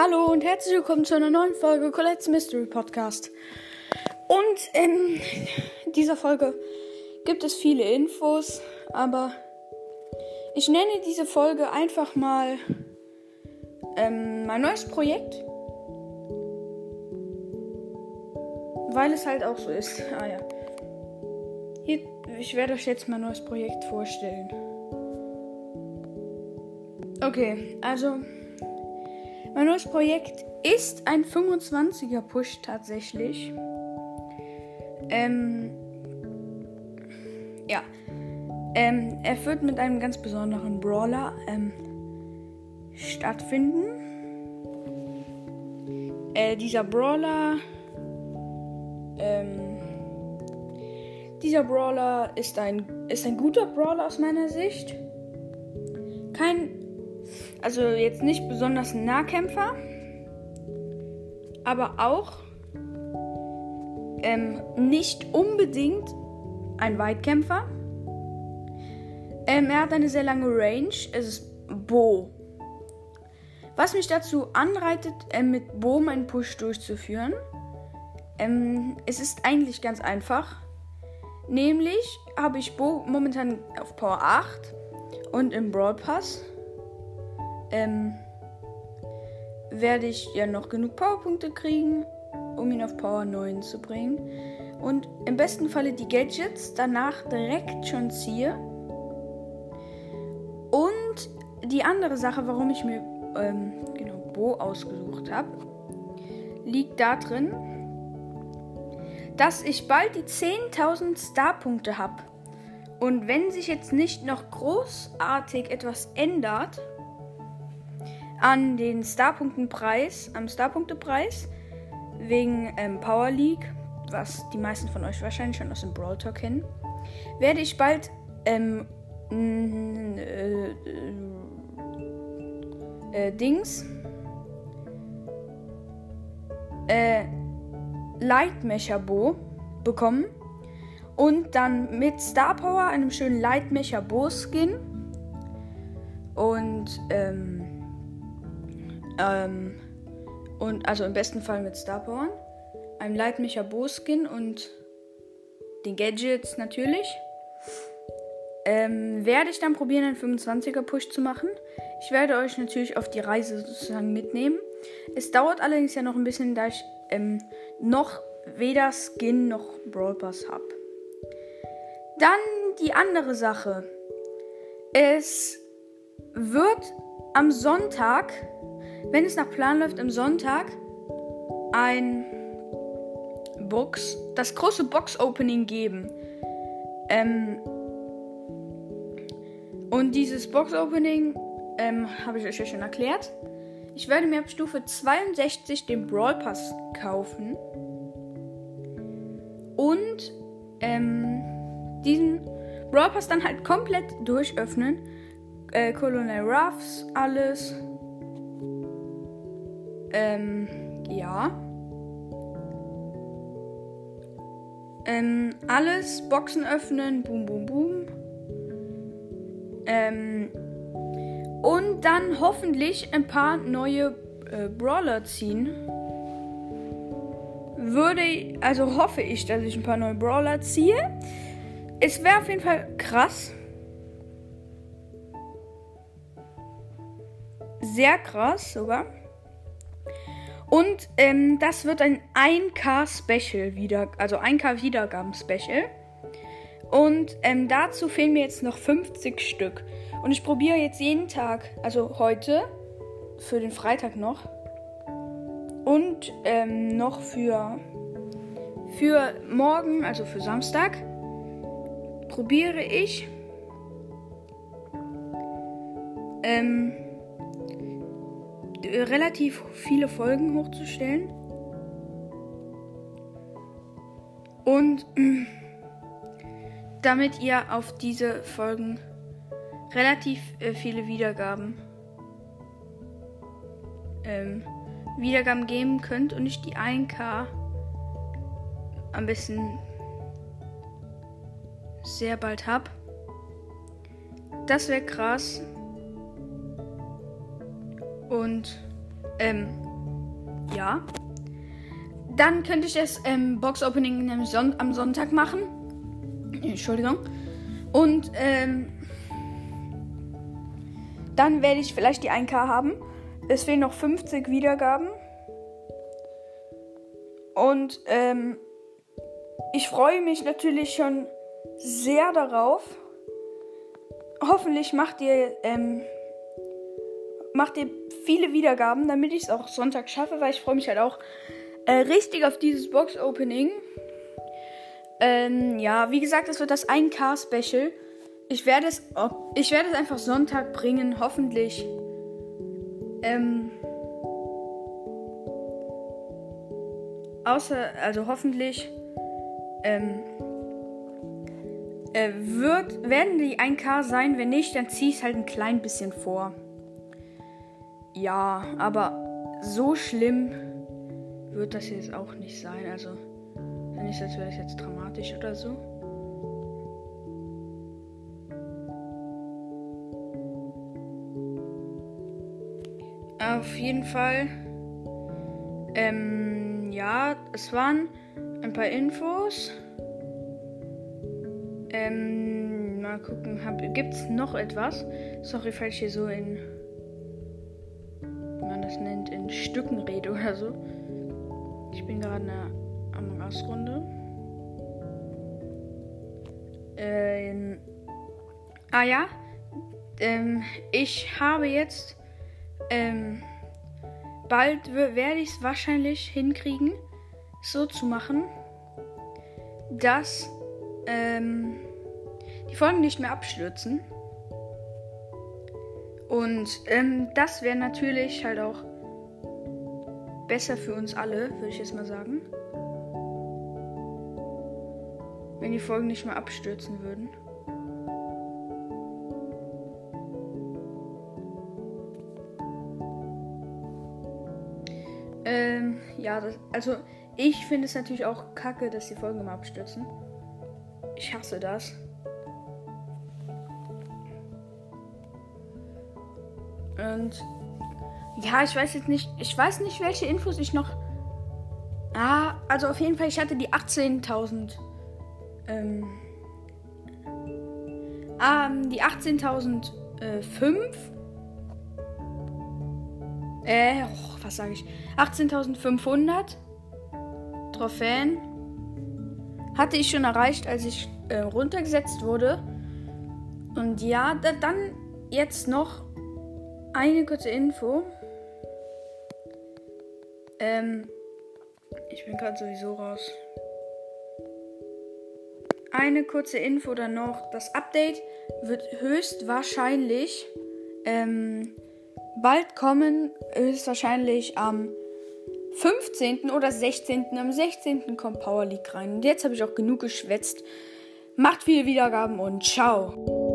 Hallo und herzlich willkommen zu einer neuen Folge Colette's Mystery Podcast. Und in dieser Folge gibt es viele Infos, aber ich nenne diese Folge einfach mal ähm, mein neues Projekt. Weil es halt auch so ist. Ah ja. Hier, ich werde euch jetzt mein neues Projekt vorstellen. Okay, also mein neues Projekt ist ein 25er Push tatsächlich. Ähm, ja. Ähm, er wird mit einem ganz besonderen Brawler ähm, stattfinden. Äh, dieser Brawler. Ähm, dieser Brawler ist ein, ist ein guter Brawler aus meiner Sicht. Kein also jetzt nicht besonders ein Nahkämpfer, aber auch ähm, nicht unbedingt ein Weitkämpfer. Ähm, er hat eine sehr lange Range. Es ist Bo. Was mich dazu anreitet, äh, mit Bo meinen Push durchzuführen. Ähm, es ist eigentlich ganz einfach. Nämlich habe ich Bo momentan auf Power 8 und im Brawl Pass ähm, werde ich ja noch genug Powerpunkte kriegen, um ihn auf Power 9 zu bringen. Und im besten Falle die Gadgets danach direkt schon ziehe. Und die andere Sache, warum ich mir ähm, genau Bo ausgesucht habe, liegt darin, dass ich bald die 10.000 Starpunkte habe. Und wenn sich jetzt nicht noch großartig etwas ändert, an den Starpunktenpreis, am Starpunktepreis wegen ähm, Power League, was die meisten von euch wahrscheinlich schon aus dem Brawl Talk kennen, werde ich bald ähm, äh, äh, Dings äh, Lightmecher Bo bekommen und dann mit Star Power einem schönen Lightmecher Bo Skin und ähm, ähm, und also im besten Fall mit Starborn, einem Leitmecher Bo-Skin und den Gadgets natürlich. Ähm, werde ich dann probieren, einen 25er Push zu machen. Ich werde euch natürlich auf die Reise sozusagen mitnehmen. Es dauert allerdings ja noch ein bisschen, da ich ähm, noch weder Skin noch Brawl Pass habe. Dann die andere Sache. Es wird am Sonntag wenn es nach Plan läuft, am Sonntag ein Box, das große Box-Opening geben. Ähm, und dieses Box-Opening ähm, habe ich euch ja schon erklärt. Ich werde mir ab Stufe 62 den Brawl Pass kaufen. Und ähm, diesen Brawl Pass dann halt komplett durchöffnen. Äh, Colonel Ruffs, alles. Ähm, ja. Ähm, alles, Boxen öffnen, boom, boom, boom. Ähm, und dann hoffentlich ein paar neue äh, Brawler ziehen. Würde, also hoffe ich, dass ich ein paar neue Brawler ziehe. Es wäre auf jeden Fall krass. Sehr krass sogar. Und ähm, das wird ein 1K-Special wieder, also 1K-Wiedergaben-Special. Und ähm, dazu fehlen mir jetzt noch 50 Stück. Und ich probiere jetzt jeden Tag, also heute, für den Freitag noch. Und ähm, noch für, für morgen, also für Samstag, probiere ich ähm, relativ viele Folgen hochzustellen. Und damit ihr auf diese Folgen relativ äh, viele Wiedergaben ähm, Wiedergaben geben könnt und ich die 1K am besten sehr bald hab. Das wäre krass. Und ähm, Ja. Dann könnte ich das ähm, Box-Opening am, Son am Sonntag machen. Entschuldigung. Und ähm, dann werde ich vielleicht die 1K haben. Es fehlen noch 50 Wiedergaben. Und ähm, ich freue mich natürlich schon sehr darauf. Hoffentlich macht ihr, ähm, macht ihr viele Wiedergaben, damit ich es auch Sonntag schaffe, weil ich freue mich halt auch äh, richtig auf dieses Box-Opening. Ähm, ja, wie gesagt, es wird das 1K-Special. Ich werde es, ich werde es einfach Sonntag bringen, hoffentlich. Ähm, außer, also hoffentlich, ähm, äh, wird, werden die 1K sein. Wenn nicht, dann ziehe ich es halt ein klein bisschen vor. Ja, aber so schlimm wird das jetzt auch nicht sein. Also, wenn ich das wäre jetzt dramatisch oder so. Auf jeden Fall. Ähm, ja, es waren ein paar Infos. Ähm, mal gucken, gibt es noch etwas? Sorry, falls hier so in, das nennt, in Stücken rede oder so. Ich bin gerade in der Among Us Runde. Ähm, ah ja, ähm, ich habe jetzt, ähm, bald werde ich es wahrscheinlich hinkriegen, so zu machen, dass ähm, die Folgen nicht mehr abstürzen. Und ähm, das wäre natürlich halt auch besser für uns alle, würde ich jetzt mal sagen. Wenn die Folgen nicht mehr abstürzen würden. Ähm, ja, das, also ich finde es natürlich auch kacke, dass die Folgen immer abstürzen. Ich hasse das. Und ja, ich weiß jetzt nicht, ich weiß nicht, welche Infos ich noch. Ah, also auf jeden Fall, ich hatte die 18.000. Ähm, ähm, die 18.005. Äh, oh, was sage ich? 18.500 Trophäen hatte ich schon erreicht, als ich äh, runtergesetzt wurde. Und ja, da, dann jetzt noch eine kurze Info. Ähm, ich bin gerade sowieso raus. Eine kurze Info dann noch. Das Update wird höchstwahrscheinlich ähm, bald kommen. Höchstwahrscheinlich am 15. oder 16. Am 16. kommt Power League rein. Und jetzt habe ich auch genug geschwätzt. Macht viele Wiedergaben und ciao.